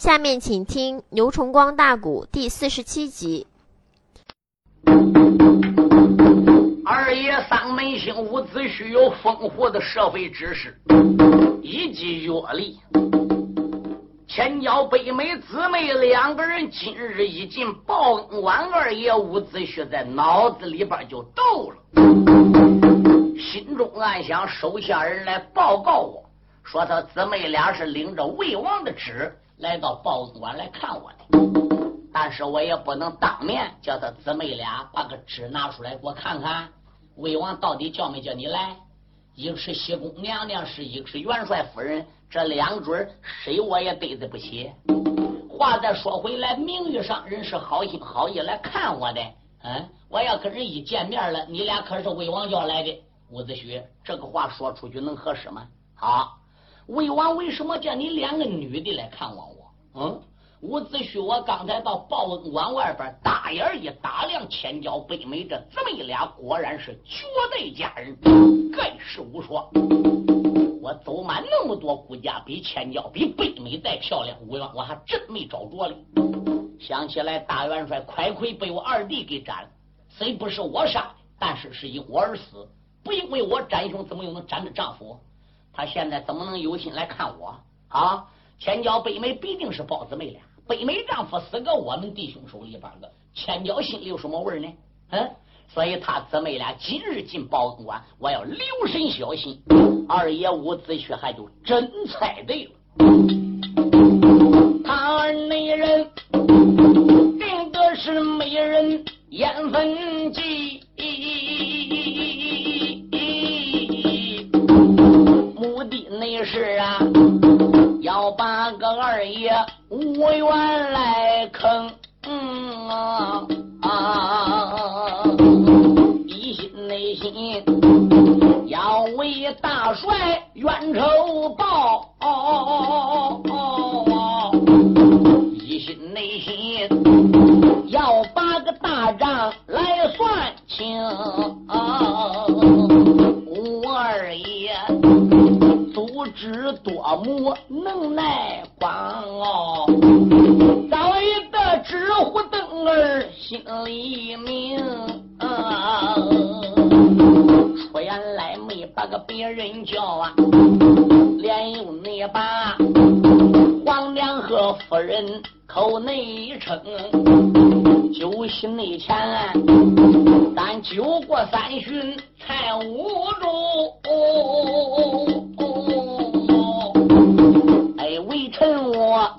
下面请听牛崇光大鼓第四十七集。二爷丧门星伍子胥有丰富的社会知识以及阅历，千娇北美姊妹两个人今日一进报恩馆，二爷伍子胥在脑子里边就斗了，心中暗想：手下人来报告我说，他姊妹俩是领着魏王的旨来到报恩馆来看我的，但是我也不能当面叫他姊妹俩把个纸拿出来给我看看。魏王到底叫没叫你来？一个是西宫娘娘，是一个是元帅夫人，这两准谁我也对不起。话再说回来，名誉上人是好心好意来看我的，嗯，我要跟人一见面了，你俩可是魏王叫来的。伍子胥，这个话说出去能合适吗？好，魏王为什么叫你两个女的来看望我？嗯。伍子胥，我刚才到报恩馆外边，大眼一打量，千娇北美这姊妹俩，果然是绝代佳人，盖世无双。我走满那么多国家，比千娇比北美再漂亮，我我还真没找着哩。想起来，大元帅快亏被我二弟给斩了，虽不是我杀的，但是是因我而死，不因为我斩兄，怎么又能斩着丈夫？他现在怎么能有心来看我啊？千娇北美必定是包姊妹俩。北美丈夫死个我们弟兄手里边个，千娇心里有什么味呢？嗯，所以他姊妹俩今日进报恩馆，我要留神小心。二爷伍子胥还就真猜对了，他二内人定的是美人艳粉计，目的那是啊，要把个二爷。吴元来坑，啊啊！一心内心要为大帅冤仇报，一心内心要把个大账来算清。知多母，能耐广哦。心里明，出言来没把个别人叫啊，连用那把皇娘和夫人口内称，酒席内前，咱酒过三巡才五盅，我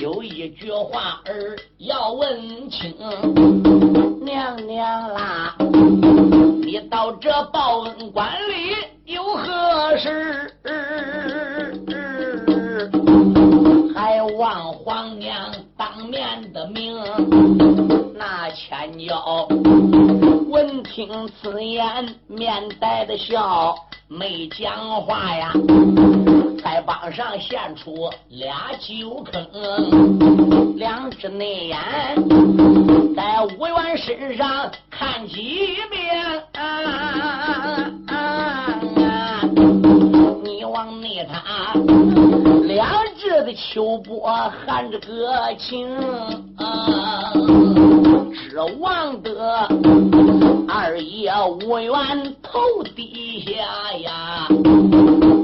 有一句话儿。要问清娘娘啦，你到这报恩馆里有何事？还望皇娘当面的明。那千娇闻听此言，面带的笑，没讲话呀。在帮上现出俩酒坑，两只内眼在吴元身上看几遍。你往内他两只的秋波含着个情，指望得二爷无缘头低下呀。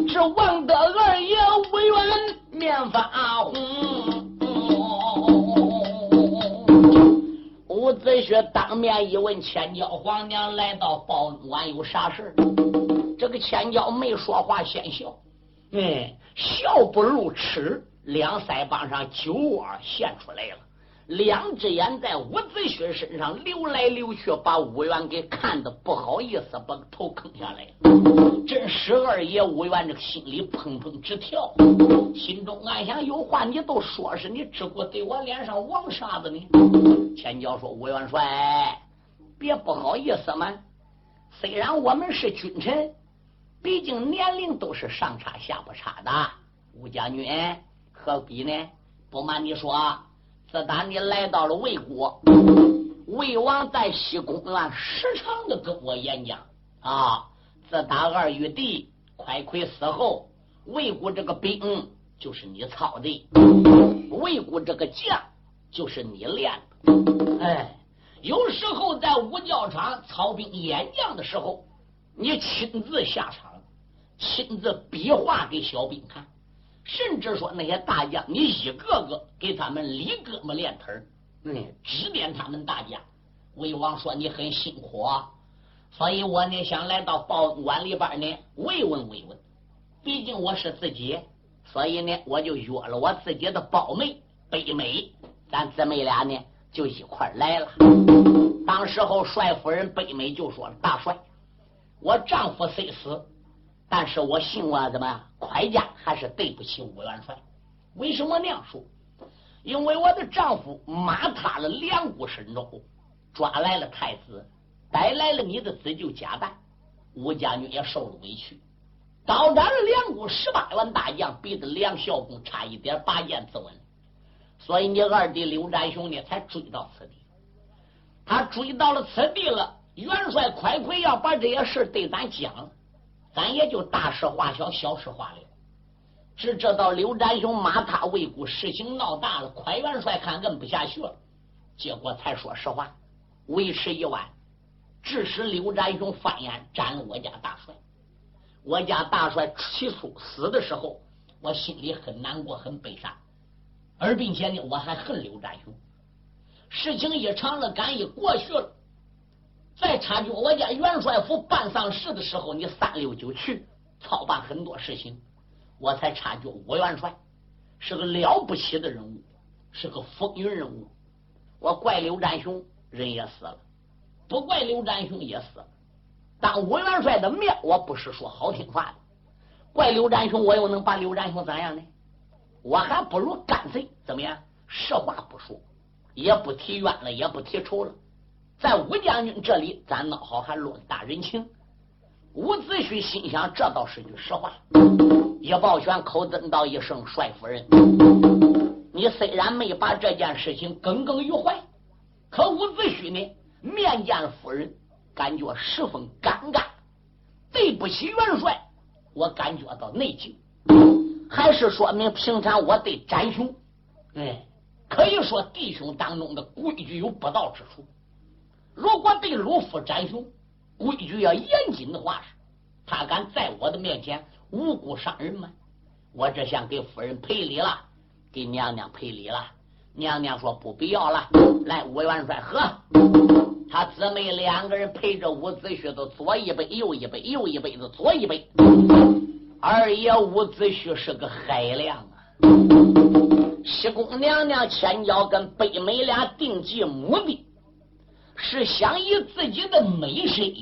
是望得二爷无缘面发红，伍子胥当面一问千娇皇娘来到报恩馆有啥事这个千娇没说话，先笑，嗯，笑不露齿，两腮帮上酒窝现出来了。两只眼在伍子胥身上流来流去，把伍元给看的不好意思，把头坑下来。这十二爷伍元这个心里砰砰直跳，心中暗想：有话你都说，是你只顾对我脸上王啥子呢？千娇说：“伍元帅，别不好意思嘛。虽然我们是君臣，毕竟年龄都是上差下不差的。吴将军何必呢？不瞒你说。”自打你来到了魏国，魏王在西宫啊时常的跟我演讲啊。自打二玉帝快快死后，魏国这个兵就是你操的，魏国这个将就是你练的。哎，有时候在武教场操兵演将的时候，你亲自下场，亲自比划给小兵看，甚至说那些大将，你一个个给他们理胳膊练腿，嗯，指点他们大家。魏王说你很辛苦啊。所以我呢想来到报恩馆里边呢慰问慰问，毕竟我是自己，所以呢我就约了我自己的胞妹北美，咱姊妹俩呢就一块来了。当时候帅夫人北美就说：“大帅，我丈夫虽死，但是我信我怎么快家还是对不起吴元帅。为什么那样说？因为我的丈夫马踏了两股神州，抓来了太子。”带来了你的自救家带，吴家军也受了委屈，刀斩了两股十八员大将，逼得梁孝公差一点拔剑自刎。所以你二弟刘占雄呢，才追到此地。他追到了此地了，元帅快快要把这些事对咱讲，咱也就大事化小，小事化了。只知道刘占雄马踏魏国，事情闹大了，快元帅看摁不下去了，结果才说实话，为时已晚。致使刘占雄翻眼斩了我家大帅，我家大帅起初死的时候，我心里很难过，很悲伤，而并且呢，我还恨刘占雄。事情一长了，赶一过去了，再察觉我家元帅府办丧事的时候，你三六九去操办很多事情，我才察觉我元帅是个了不起的人物，是个风云人物。我怪刘占雄，人也死了。不怪刘占雄也死了，当武元帅的面，我不是说好听话的。怪刘占雄，我又能把刘占雄怎样呢？我还不如干脆怎么样？实话不说，也不提冤了，也不提仇了。在武将军这里，咱孬好还落大人情。伍子胥心想，这倒是句实话。叶抱拳口尊道一声：“帅夫人，你虽然没把这件事情耿耿于怀，可伍子胥呢？”面见夫人，感觉十分尴尬，对不起元帅，我感觉到内疚，还是说明平常我对展雄，哎，可以说弟兄当中的规矩有不到之处。如果对鲁夫展雄规矩要严谨的话，他敢在我的面前无辜伤人吗？我这想给夫人赔礼了，给娘娘赔礼了。娘娘说不必要了，来，吴元帅喝。他姊妹两个人陪着伍子胥，都左一杯，右一杯，右一杯子，左一杯。二爷伍子胥是个海量啊！西宫娘娘千娇跟北美俩定计目的，是想以自己的美身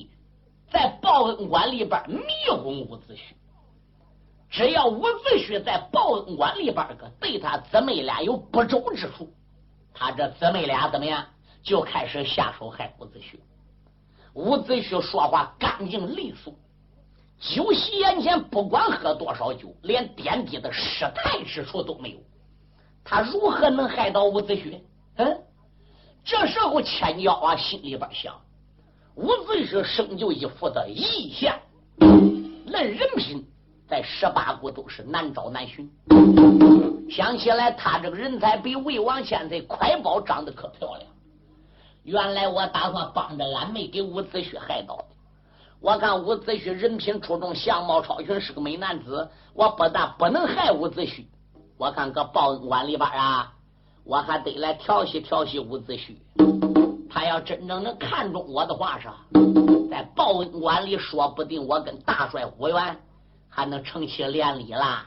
在报恩馆里边迷昏伍子胥。只要伍子胥在报恩馆里边个对他姊妹俩有不周之处，他这姊妹俩怎么样？就开始下手害伍子胥。伍子胥说话干净利索，酒席眼前不管喝多少酒，连点滴的失态之处都没有。他如何能害到伍子胥？嗯，这时候千娇啊心里边想：伍子胥生就一副的异相，论人品，在十八国都是难找难寻。想起来，他这个人才比魏王现在快宝长得可漂亮。原来我打算帮着俺妹给伍子胥害到的。我看伍子胥人品出众，相貌超群，是个美男子。我不但不能害伍子胥，我看搁报恩馆里边啊，我还得来调戏调戏伍子胥。他要真正能看中我的话，是在报恩馆里，说不定我跟大帅伍元还能成起连理啦。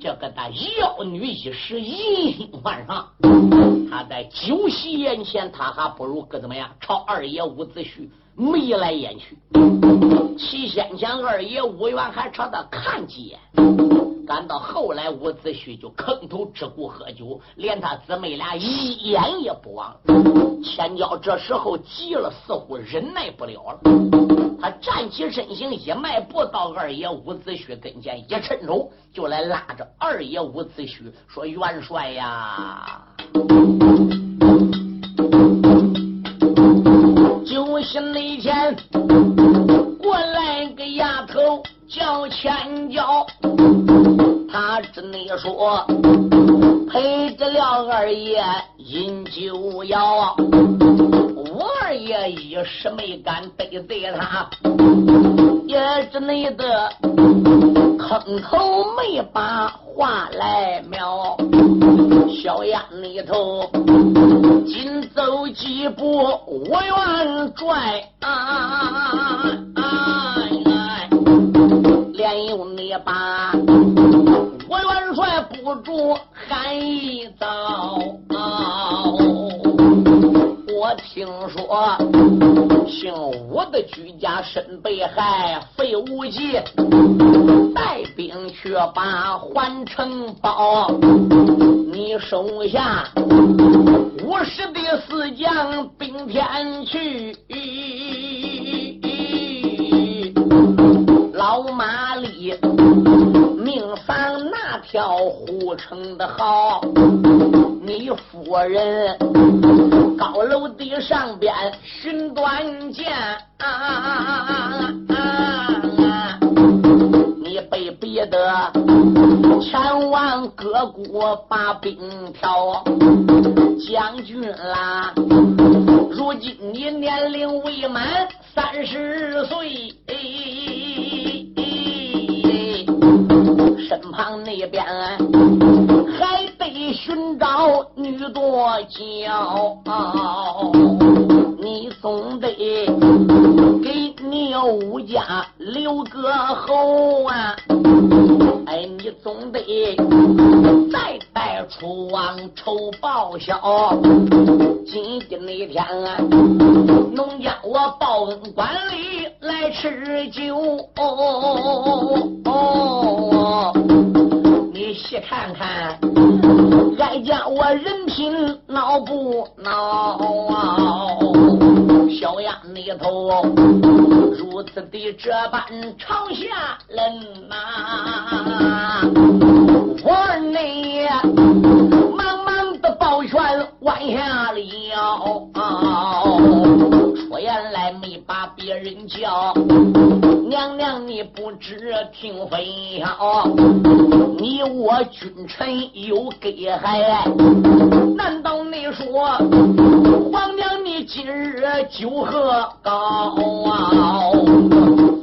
这个他妖女一时淫心患上，他在酒席眼前，他还不如个怎么样？朝二爷伍子胥眉来眼去。齐先前二爷伍元还朝他看几眼，赶到后来伍子胥就坑头只顾喝酒，连他姊妹俩一眼也不望。千娇这时候急了，似乎忍耐不了了。他站起身形，一迈步到二爷伍子胥跟前，一伸手就来拉着二爷伍子胥说：“元帅呀，酒席那天过来个丫头叫千娇，她只你说陪着了二爷饮酒药，我二爷一时没敢得罪他，也只内的坑头没把话来描。小丫里头紧走几步，我愿拽啊！连用你把我元帅不住喊一遭。我听说姓吴的居家身被害，费无忌带兵去把环城包。你手下五十的四将兵天去。老马里命丧跳虎城的好，你夫人高楼地上边寻短见，啊啊啊啊啊你被逼得前往各国把兵挑，将军啦，如今你年龄未满三十岁。身旁那边还得寻找女多娇，总得给你武家留个后啊！哎，你总得再带出王仇报销。今天那天啊，农家我报恩馆里来吃酒。哦你细看看，哀家我人品孬不孬啊？小丫里头如此的这般朝下人呐，我儿内忙忙的抱拳弯下了腰，出言来没把别人叫，娘娘你不知听分晓，你我君臣有隔阂，难道你说皇娘你今日酒喝高啊？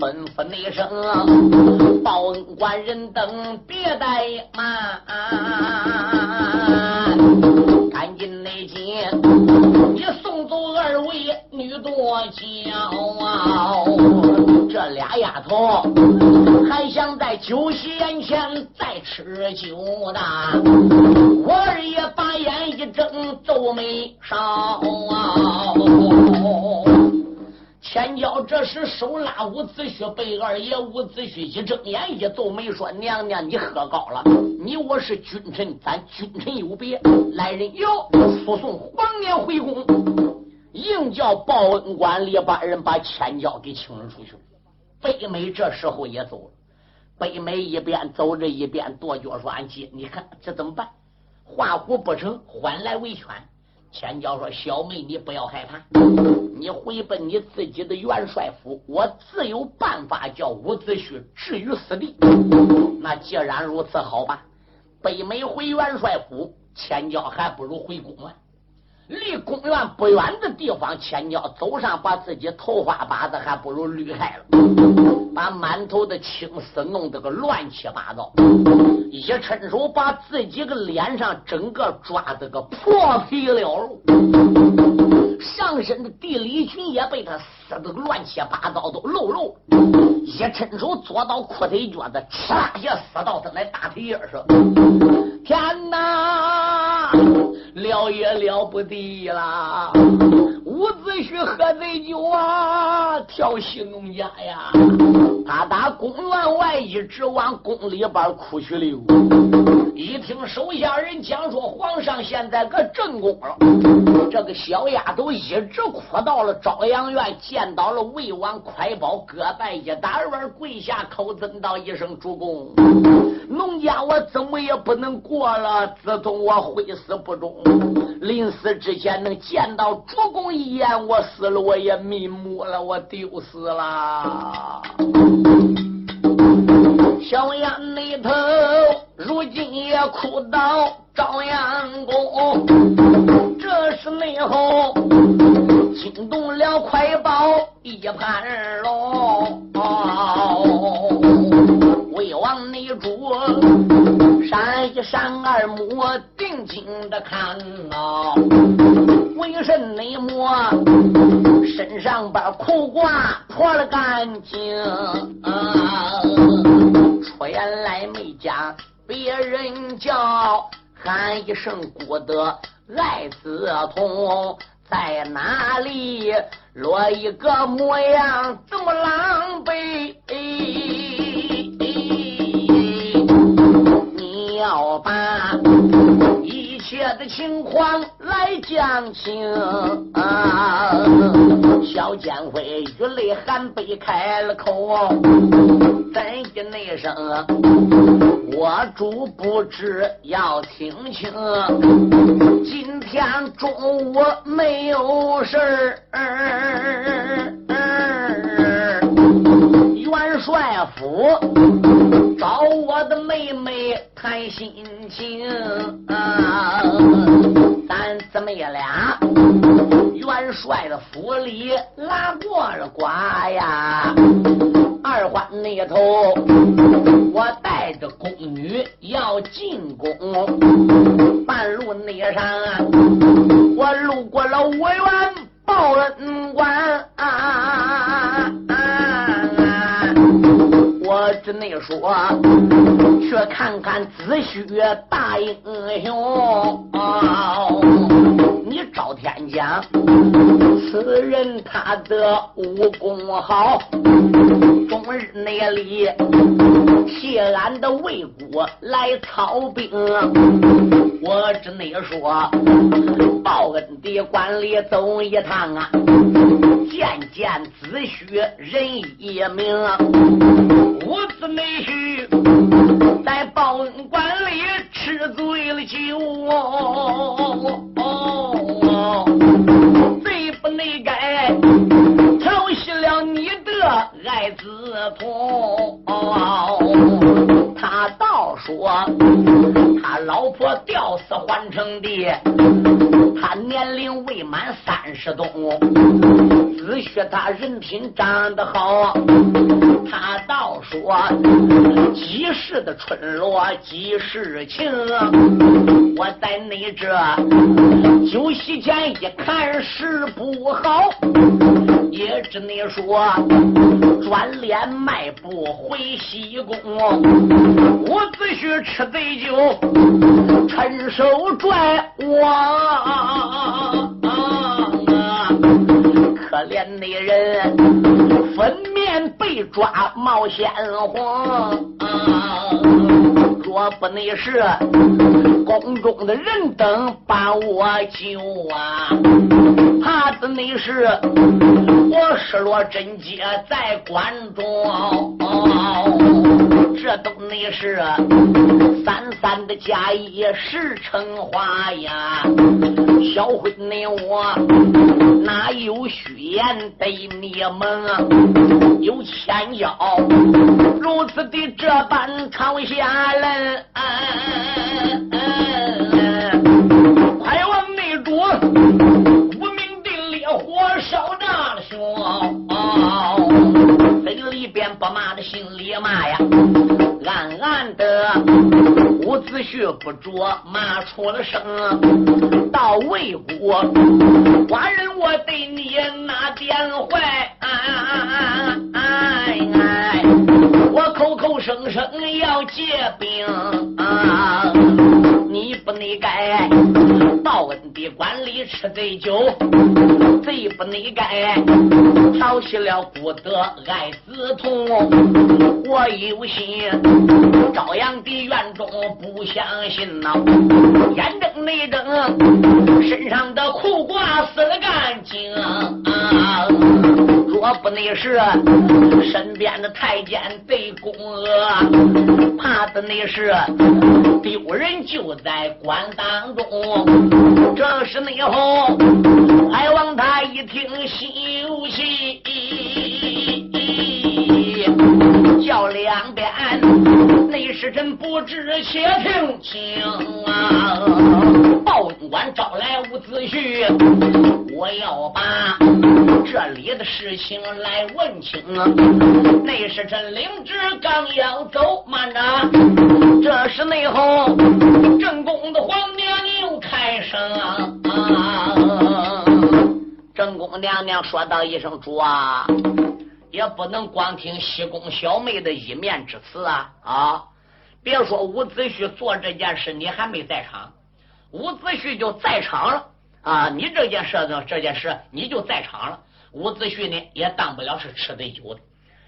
吩咐一声报恩官人等别怠慢，赶紧内进，你送走二位女多娇啊，这俩丫头还想在酒席宴前再吃酒呢。我二爷把眼一睁，皱眉梢。千娇这时手拉伍子胥，被二爷伍子胥一睁眼一皱眉说：“娘娘，你喝高了！你我是君臣，咱君臣有别。来人，哟速送皇娘回宫，硬叫报恩官里把人把千娇给请了出去。北美这时候也走了，北美一边走着一边跺脚说：‘俺姐，你看这怎么办？画虎不成，反来为犬。’千娇说：‘小妹，你不要害怕。’你回奔你自己的元帅府，我自有办法叫伍子胥置于死地。那既然如此，好吧。北美回元帅府，千娇还不如回宫啊。离公园不远的地方，千娇走上，把自己头发把子还不如捋开了，把满头的青丝弄得个乱七八糟，一伸手把自己个脸上整个抓得个破皮了肉。上身的地理裙也被他撕得乱七八糟，都露肉。一伸手坐到裤腿脚子，唰一下撕到他那大腿眼上。天哪，了也了不得啦！伍子胥喝醉酒啊，调戏农家呀！他打公园外一直往宫里边哭去溜。一听手下人讲说，皇上现在搁正宫了。这个小丫头一直哭到了朝阳院，见到了魏王快宝，各拜一打软，跪下口尊道一声主公。农家我怎么也不能过了，自从我会死不忠，临死之前能见到主公一眼，我死了我也瞑目了，我丢死了。小眼里头如今也哭到朝阳宫，这是内后惊动了快报一盘龙，魏王内主闪一闪二目定睛的看啊，为甚内魔身上把裤褂脱了干净啊？出言来没讲别人叫，喊一声孤德爱子童在哪里？落一个模样这么狼狈？你要把一切的情况来讲清啊！小监会雨泪含悲开了口，怎的那声？我主不知要听清，今天中午没有事儿。元帅府找我的妹妹谈心情，咱姊妹俩元帅的府里拉过了瓜呀。二环那头，我带带着宫女要进宫，半路那上，我路过了五员报恩馆。我只能说，去看看子虚大英雄。赵天讲，此人他的武功好，终日内里替俺的魏国来操兵。我只内说，报恩的官里走一趟啊，见见子虚人一名。我子内婿在报恩馆里吃醉了酒，罪不内改爱子童。他倒说他老婆吊死换成的，他年龄未满三十冬，子胥他人品长得好。他倒说几时的春落几时情，我在你这酒席前一看是不好，也只能说转脸迈步回西宫。伍子胥吃醉酒，趁手拽我。可怜的人粉面被抓冒鲜黄，若不那是宫中的人等把我救啊，怕的那是我失落贞洁在关中，这都那是三三的假意是成花呀，小辉你我哪有虚言对你们有千交，如此的这般朝下人，快往内主，无名的烈火烧炸了胸，嘴里边不骂的心里骂呀，暗暗的伍子胥不着骂出了声，到魏国寡人我对你哪点坏？我口口声声要结兵，你不内该报恩的官里吃醉酒，贼不内该调戏了孤德爱子童。我有心朝阳的院中不相信呐，眼睁内睁身上的裤褂撕了干净。我不那是身边的太监被宫娥，怕的那是丢人就在官当中。这是内后，海王他一听心有喜，叫两边，内侍臣不知且听清啊！报官招来伍子胥，我要把这里的事情来问清。内侍臣领旨刚要走，慢着，这时内后正宫的皇娘又开声啊！正宫娘娘说道一声：“主啊！”也不能光听西宫小妹的一面之词啊啊！别说伍子胥做这件事，你还没在场，伍子胥就在场了啊！你这件事呢，这件事你就在场了，伍子胥呢也当不了是吃醉酒的，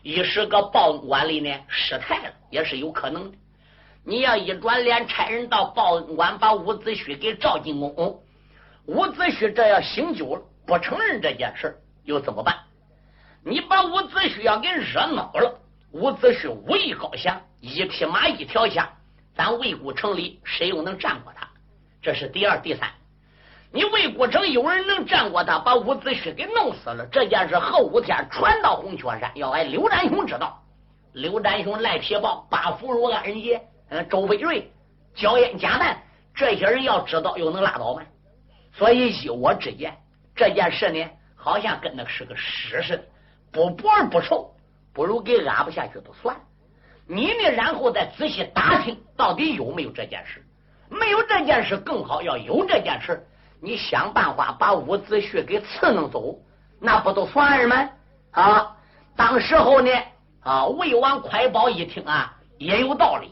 一时个报馆里呢失态了，也是有可能的。你要一转脸差人到报馆把伍子胥给召进宫，伍子胥这要醒酒了，不承认这件事，又怎么办？你把伍子胥要给惹恼了，伍子胥武艺高强，一匹马一条枪，咱魏国城里谁又能战过他？这是第二、第三。你魏国城有人能战过他，把伍子胥给弄死了，这件事后五天传到红雀山，要挨刘占雄知道。刘占雄、赖铁豹、八福如安仁杰、嗯，周飞瑞、焦烟贾曼，这些人要知道，又能拉倒吗？所以依我之见，这件事呢，好像跟那是个屎似的。不薄而不臭，不如给安不下去都算。你呢？然后再仔细打听到底有没有这件事。没有这件事更好，要有这件事，你想办法把伍子胥给刺弄走，那不都算儿吗？啊！当时候呢，啊，魏王快宝一听啊，也有道理。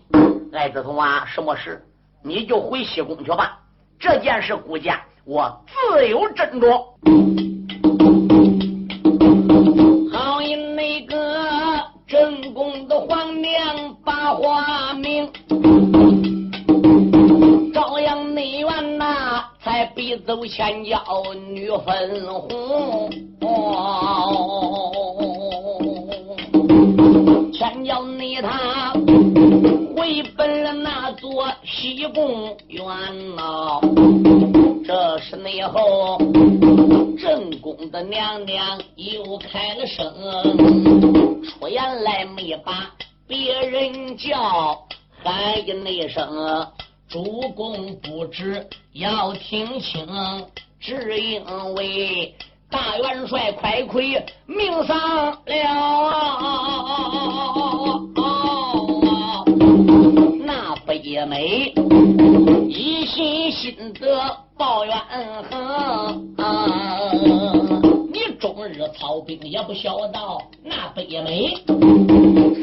艾子通啊，什么事？你就回西宫去吧。这件事，顾家我自有斟酌。走千娇女粉红。千娇内他回奔了那座西宫院呐，这时内后正宫的娘娘又开了声，出言来没把。别人叫喊一那声，主公不知要听清，只因为大元帅快快命丧了，那北美一心心的报怨恨。终日操兵也不晓道，那北美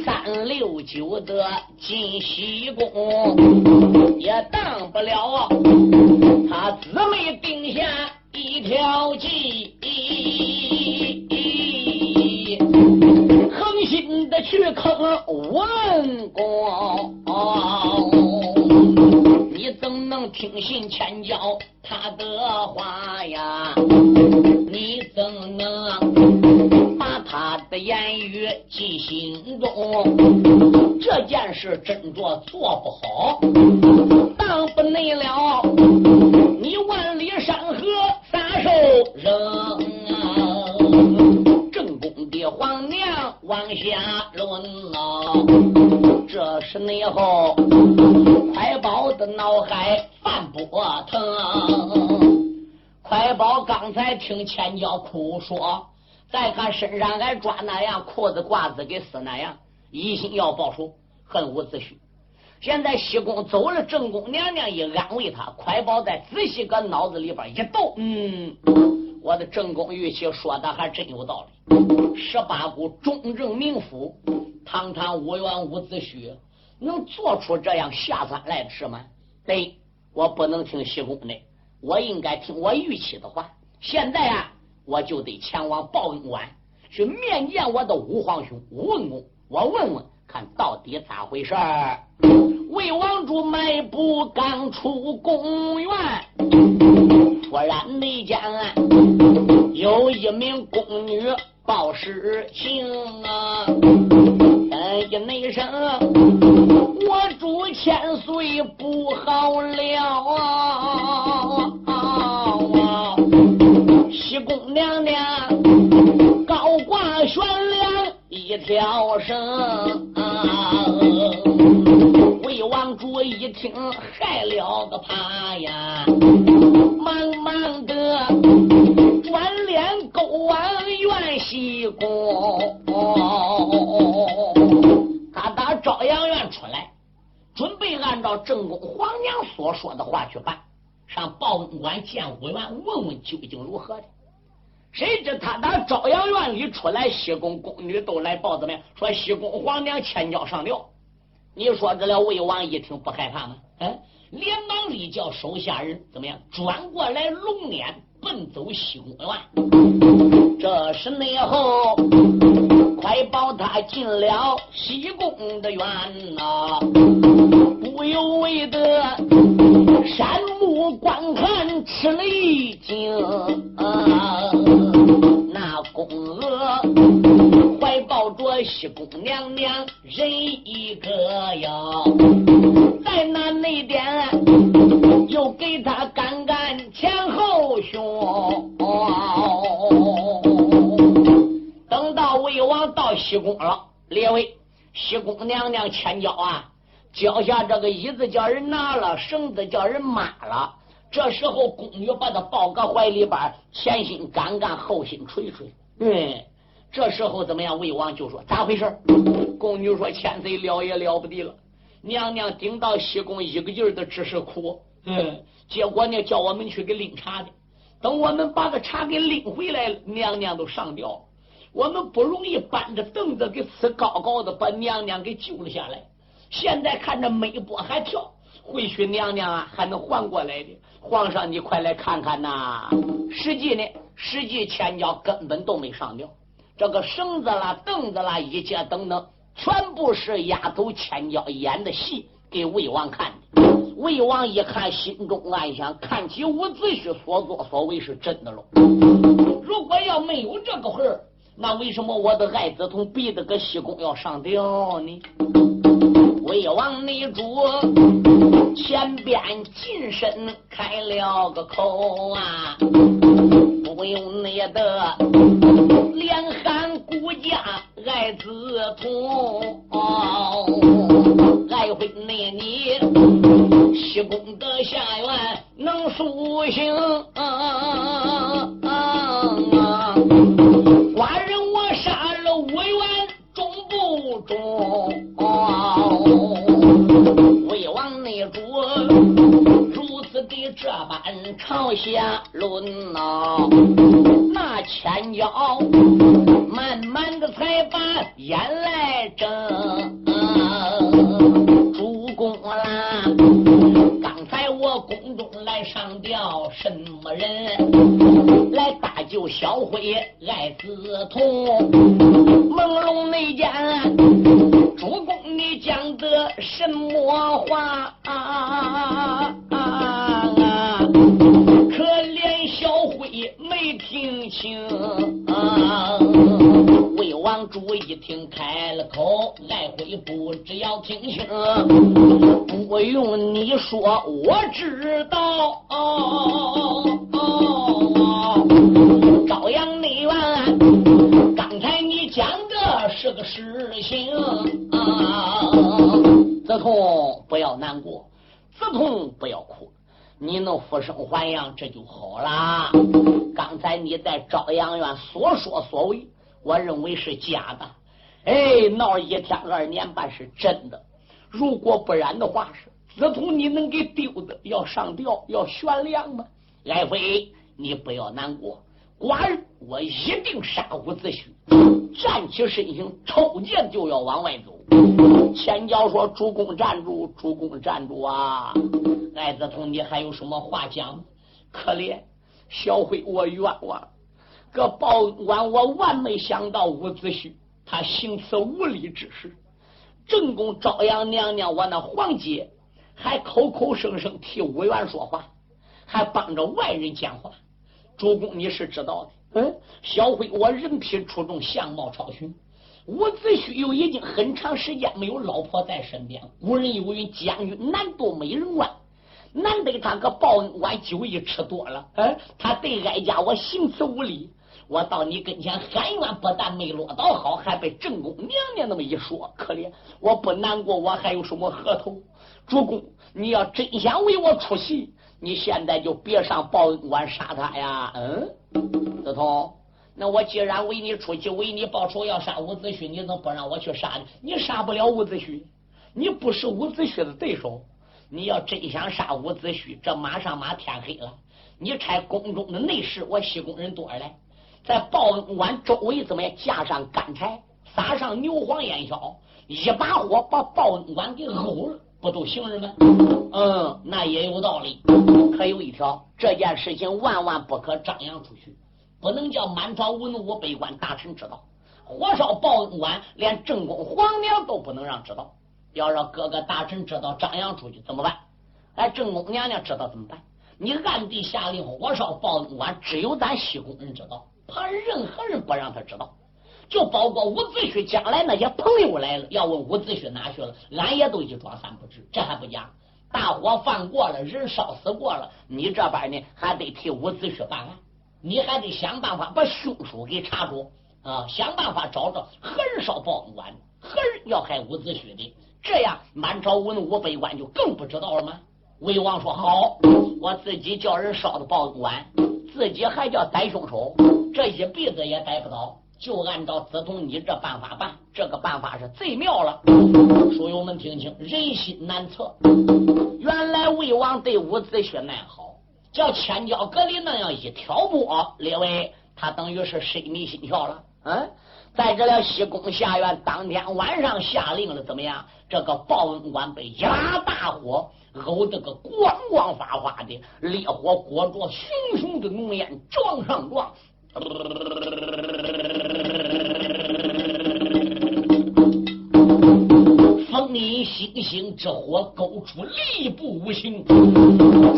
三六九的进西宫也当不了，他姊妹定下一条计，狠心的去坑文公。你怎能听信千娇他的话呀？你怎能把他的言语记心中？这件事真做做不好，当不内了，你万里山河撒手扔啊！正宫的皇娘往下论啊！这是内后快宝的脑海犯波腾。快宝刚才听千娇哭说，再看身上还抓那样裤子褂子给撕那样，一心要报仇，恨无子胥。现在西宫走了，正宫娘娘一安慰他，快宝再仔细搁脑子里边一斗，嗯，我的正宫玉器说的还真有道理。十八股忠正名府，堂堂五元伍子胥，能做出这样下三滥的事吗？对，我不能听西宫的。我应该听我玉妻的话。现在啊，我就得前往报恩馆去面见我的五皇兄吴文公。我问问看到底咋回事儿。魏王主迈步刚出宫院，突然内间有一名宫女报事情啊，哎呀内声，我主千岁不好了啊！娘高挂悬梁一条绳。魏王主一听，害了个怕呀，忙忙的转脸勾往元西宫。他打朝阳院出来，准备按照正宫皇娘所说的话去办，上报恩馆见武元，问问究竟如何的。谁知他打朝阳院里出来，西宫宫女都来报怎么样？说西宫皇娘千交上吊。你说这了，魏王一听不害怕吗？嗯，连忙立叫手下人怎么样？转过来龙撵奔走西宫院。这时内后，快保他进了西宫的院呐，不由为得山木观看，吃了一惊。娘娘人一个呀，在那内殿又给他干干前后胸。等到魏王到西宫了，列位，西宫娘娘千交啊，脚下这个椅子叫人拿了，绳子叫人抹了。这时候宫女把他抱个怀里边，前心干干，后心捶捶。嗯，这时候怎么样？魏王就说咋回事？宫女说千岁了也了不得了，娘娘顶到西宫一个劲儿的只是哭。嗯，结果呢叫我们去给拎茶的，等我们把个茶给拎回来，娘娘都上吊了。我们不容易搬着凳子给呲高高的，把娘娘给救了下来。现在看着美波还跳，回去娘娘啊还能缓过来的。皇上，你快来看看呐！实际呢，实际千娇根本都没上吊，这个绳子啦、凳子啦，一切等等，全部是丫头千交演的戏给魏王看的。魏王一看，心中暗想：看起伍子胥所作所为是真的喽。如果要没有这个会儿。那为什么我的爱子从逼得个西宫要上吊呢？魏王内主前边近身开了个口啊，不用你的连喊孤家爱子同，爱会那你西宫的下院能苏醒。朝下论呐，那千交慢慢的才把眼来睁。主公啦，刚才我宫中来上吊什么人？来搭救小辉爱子童，朦胧内间，主公你讲的什么话？啊听清，魏王主一听开了口，来回不只要听清，不用你说我知道。哦哦哦朝阳内院，刚才你讲的是个实情。子通不要难过，子通不要哭。你能复生还阳，这就好啦。刚才你在朝阳院所说所为，我认为是假的。哎，闹一天二年半是真的。如果不然的话，是子通你能给丢的要上吊要悬梁吗？爱妃，你不要难过，寡人我一定杀无子胥。站起身形，抽剑就要往外走。前脚说：“主公站住，主公站住啊！”艾子通，你还有什么话讲？可怜小辉，我冤枉。个报官，我万没想到伍子胥他行此无礼之事。正宫朝阳娘娘，我那皇姐还口口声声替伍元说话，还帮着外人讲话。主公，你是知道的。嗯，小辉，我人品出众，相貌超群。伍子胥又已经很长时间没有老婆在身边。古人有云：“将军难渡美人关。”难得他个报恩官酒一吃多了，嗯，他对哀家我行此无礼。我到你跟前喊冤，不但没落到好，还被正宫娘娘那么一说，可怜我不难过，我还有什么合头？主公，你要真想为我出气，你现在就别上报恩馆杀他呀！嗯，子通，那我既然为你出气，为你报仇，要杀伍子胥，你怎么不让我去杀呢？你杀不了伍子胥，你不是伍子胥的对手。你要真想杀伍子胥，这马上马天黑了，你差宫中的内侍，我西宫人多着嘞，在报恩馆周围怎么样架上干柴，撒上牛黄烟硝，一把火把报恩馆给篌了。不都行人吗？嗯，那也有道理。可有一条，这件事情万万不可张扬出去，不能叫满朝文武百官大臣知道。火烧报恩馆，连正宫皇娘都不能让知道。要让各个大臣知道，张扬出去怎么办？哎，正宫娘娘知道怎么办？你暗地下令火烧报恩馆，只有咱西宫人知道，怕任何人不让他知道。就包括伍子胥将来那些朋友来了，要问伍子胥哪去了，俺也都一装三不知。这还不假，大火放过了，人烧死过了，你这边呢还得替伍子胥办案，你还得想办法把凶手给查住啊，想办法找着何人烧报恩馆，何人要害伍子胥的，这样满朝文武百官就更不知道了吗？魏王说好，我自己叫人烧的报恩馆，自己还叫逮凶手，这一辈子也逮不到。就按照子通你这办法办，这个办法是最妙了。书友们听清，人心难测。原来魏王对伍子胥那好，叫千娇阁里那样一挑拨，列位他等于是深迷心窍了。嗯，在这了西宫下院，当天晚上下令了，怎么样？这个报恩馆被一把大火熬得个光光发发的，烈火裹着熊熊的浓烟，撞上撞。你星星之火勾出力不无形，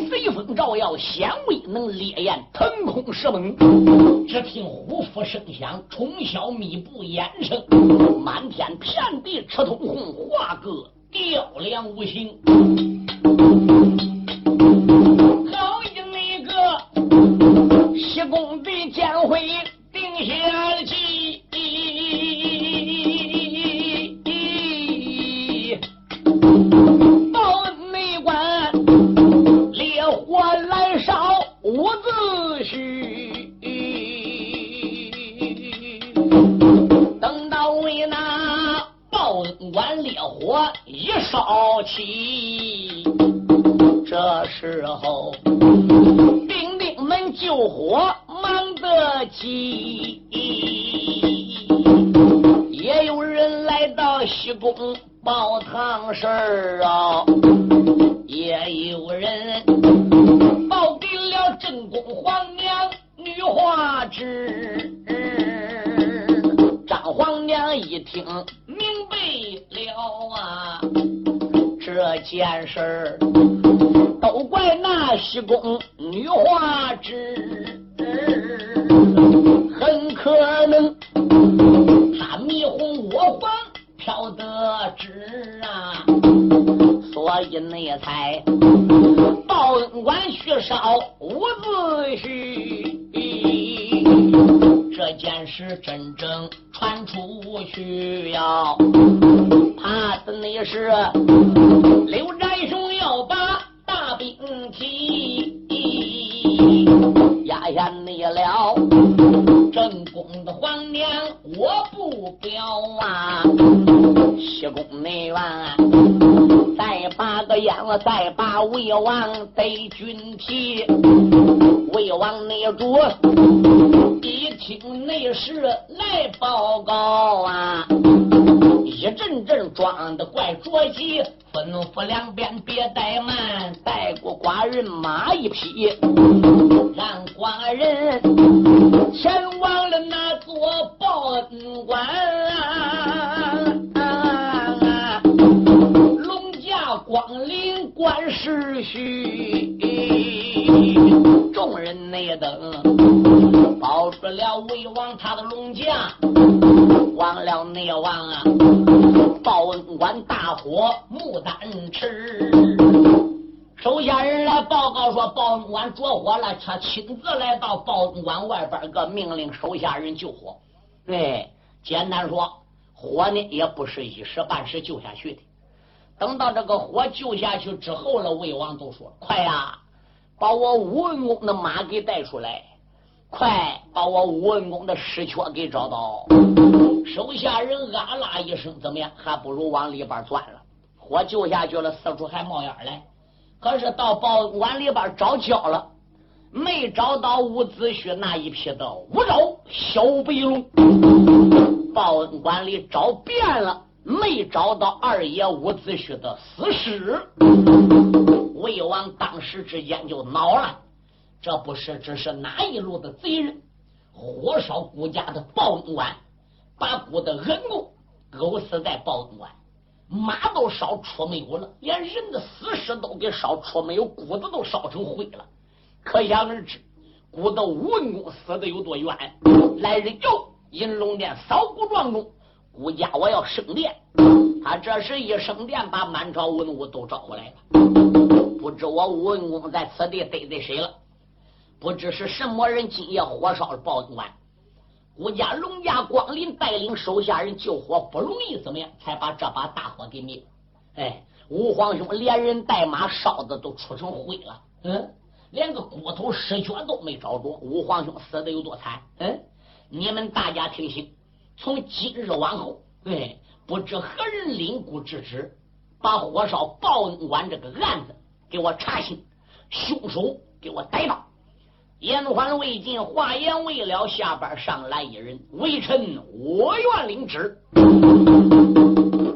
随风照耀，显未能烈焰腾空射猛。只听呼呼声响，冲霄密布烟声，满天遍地赤通红，画个雕梁无形。好一那个西宫的剑会。定下了烧起，这时候兵丁们救火。忙得急，也有人来到西宫报丧事儿啊，事儿。都怪那西宫女花正宫的皇娘我不表啊，西宫内院再把个烟，再把魏王得军旗，魏王内主一听内侍来报告啊。一阵阵装的怪着急，吩咐两边别怠慢，带过寡人马一匹，让寡人前往了那做报恩官。龙驾光临观时序，众人内等保住了魏王他的龙驾。忘了内王啊！报恩官大火牡丹池，手下人来报告说，报恩馆着火了，他亲自来到报恩馆外边，个命令手下人救火。对，简单说，火呢也不是一时半时救下去的。等到这个火救下去之后了，魏王都说：“快呀，把我吴文公的马给带出来！快把我吴文公的尸壳给找到！”手下人啊啦一声，怎么样？还不如往里边钻了。火救下去了，四处还冒烟来。可是到报恩馆里边找焦了，没找到伍子胥那一批的五爪小白龙。报恩馆里找遍了，没找到二爷伍子胥的死尸。魏王当时之间就恼了，这不是只是哪一路的贼人？火烧谷家的报恩馆，把谷的恩公勾死在报恩馆。马都烧出没有了，连人的死尸都给烧出没有，骨子都烧成灰了。可想而知，古的文公死的有多冤。来人哟，银龙殿扫骨庄中，顾家我要升殿。他这时一升殿，把满朝文武都招回来了。不知我文公在此地得罪谁了？不知是什么人今夜火烧了报恩馆。吴家龙家光临带领手下人救火，不容易，怎么样才把这把大火给灭？哎，吴皇兄连人带马烧的都出成灰了，嗯，连个骨头尸缺都没找着。吴皇兄死的有多惨？嗯，你们大家听信，从今日往后，哎，不知何人领姑之旨，把火烧报恩馆这个案子给我查清，凶手给我逮到。言还未尽，话言未了，下边上来一人，微臣我愿领旨。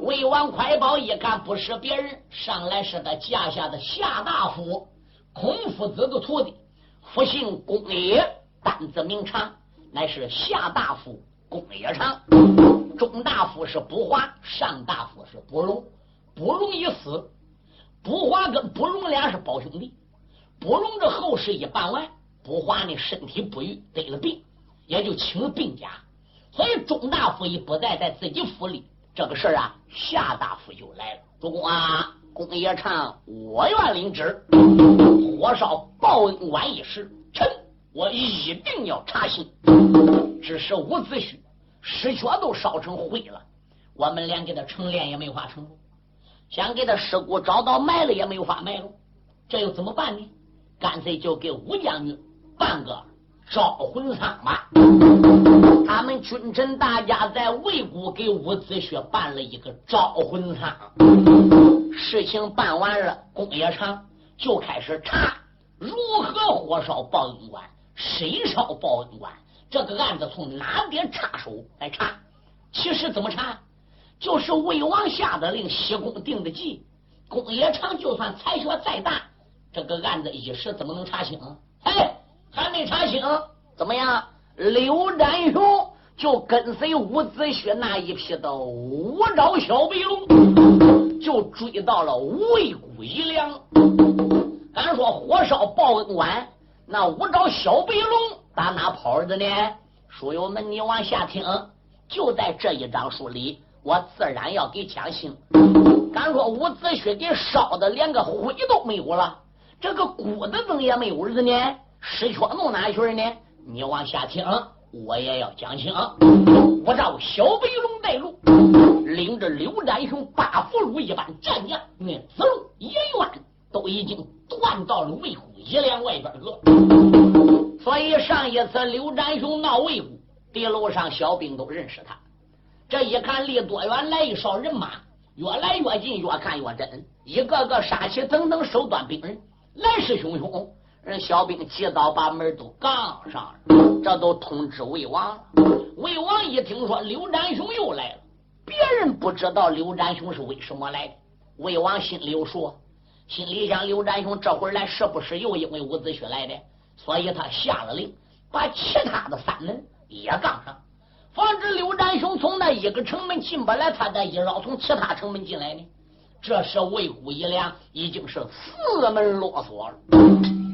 魏王快报一看，不是别人，上来是他驾下的夏大夫孔夫子的徒弟，复姓公野，单字名长，乃是夏大夫公野长。中大夫是不华，上大夫是不荣。不荣已死，不华跟不荣俩是胞兄弟。不荣这后事一办完。不华呢，身体不愈，得了病，也就请了病假。所以钟大夫一不在在自己府里，这个事儿啊，夏大夫就来了。主公啊，公爷唱，我愿领旨，火烧报恩馆一事，臣我一定要查清。只是伍子胥尸缺都烧成灰了，我们连给他成殓也没法成，想给他尸骨找到埋了也没有法埋了，这又怎么办呢？干脆就给武将军。办个招魂丧吧！他们君臣大家在魏国给伍子胥办了一个招魂丧。事情办完了，公冶长就开始查如何火烧报恩馆，谁烧报恩馆？这个案子从哪边插手来查？其实怎么查？就是魏王下的令，西宫定的计。公冶长就算才学再大，这个案子一时怎么能查清？哎！还没查清，怎么样？刘占雄就跟随伍子胥那一批的五爪小白龙，就追到了魏谷一粮。咱说火烧报恩馆，那五爪小白龙打哪跑的呢？书友们，你往下听，就在这一章书里，我自然要给讲清。敢说伍子胥给烧的连个灰都没有了，这个骨子怎么也没有了呢？石缺弄哪去呢？你往下听，我也要讲清。我照小白龙带路，领着刘占雄八俘虏一般战将，那子路、野苑都已经断到了魏虎一连外边个。所以上一次刘占雄闹魏虎，地路上小兵都认识他。这一看离多远来一哨人马，越来越近，越看越真，一个个杀气腾腾，手端兵刃，来势汹汹。人小兵急刀把门都杠上了，这都通知魏王了。魏王一听说刘占雄又来了，别人不知道刘占雄是为什么来的，魏王心里有数，心里想刘占雄这会儿来是不是又因为伍子胥来的？所以他下了令，把其他的三门也杠上，防止刘占雄从那一个城门进不来，他再一绕从其他城门进来呢。这时魏谷一亮已经是四门落锁了。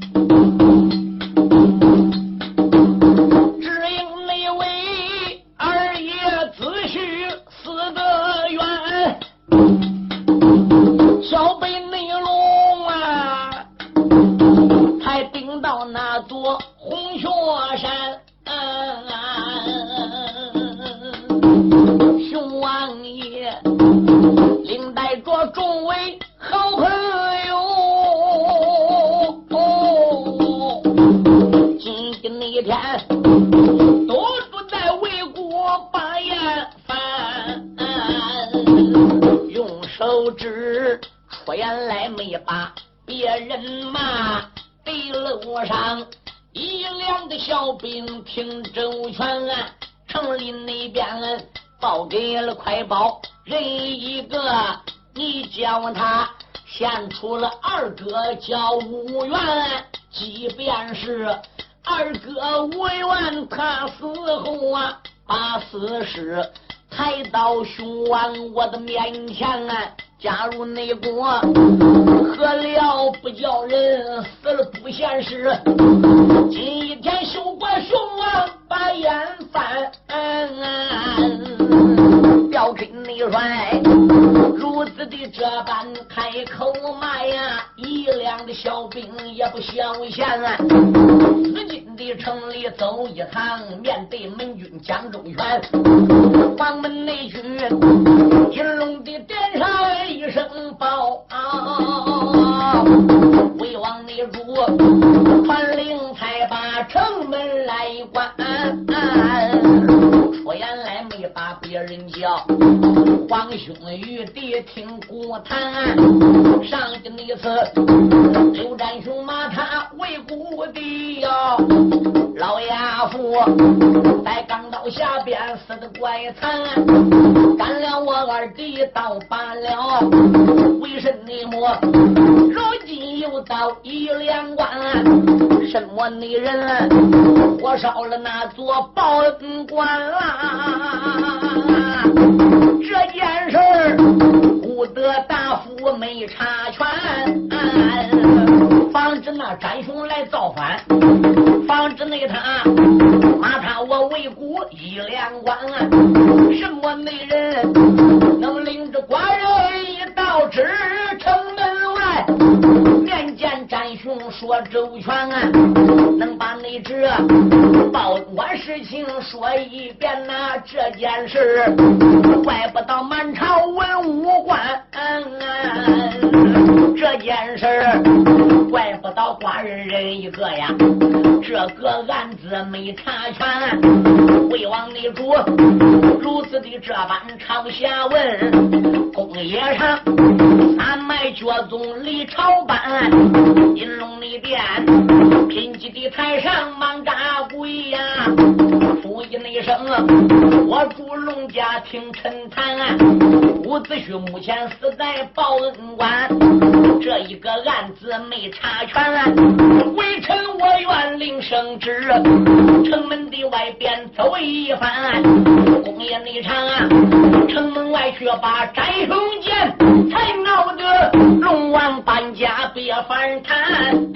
把死尸抬到熊王我的面前啊。加入内国喝了不叫人死了不现实？今一天休过熊王把眼翻，调给内帅如此的这般开口骂呀，一两的小兵也不消闲。紫金的城里走一趟，面对门军江周全，黄门内军金龙的殿上。一声报，魏王内主传令，才把城门来关。出言来没把别人叫，皇兄玉帝听古谈。上的那次，刘占雄骂他为故地哟，老亚父在钢刀下边死的怪惨，干了我二弟一刀罢了，为甚你么？如今又到一连关，什么女人火烧了那座报恩馆啦？这件事儿不得大夫没查全，防止那詹雄来造反，防止那他骂他我为国一连关，什么内人见战雄说周全，能把你这报官事情说一遍呐？这件事怪不到满朝文武官，这件事怪不到寡人人一个呀。这个案子没查全，魏王内主如此的这般朝下问，公爷上三脉绝宗李朝班。金龙里殿，贫瘠的台上忙打鬼呀，呼一那声，我祝龙家听陈谈。伍子胥目前死在报恩关，这一个案子没查全，微臣我愿领圣旨，城门的外边走一番，公爷内场啊，城门外却把翟雄见，才闹得龙王搬家别反。谈。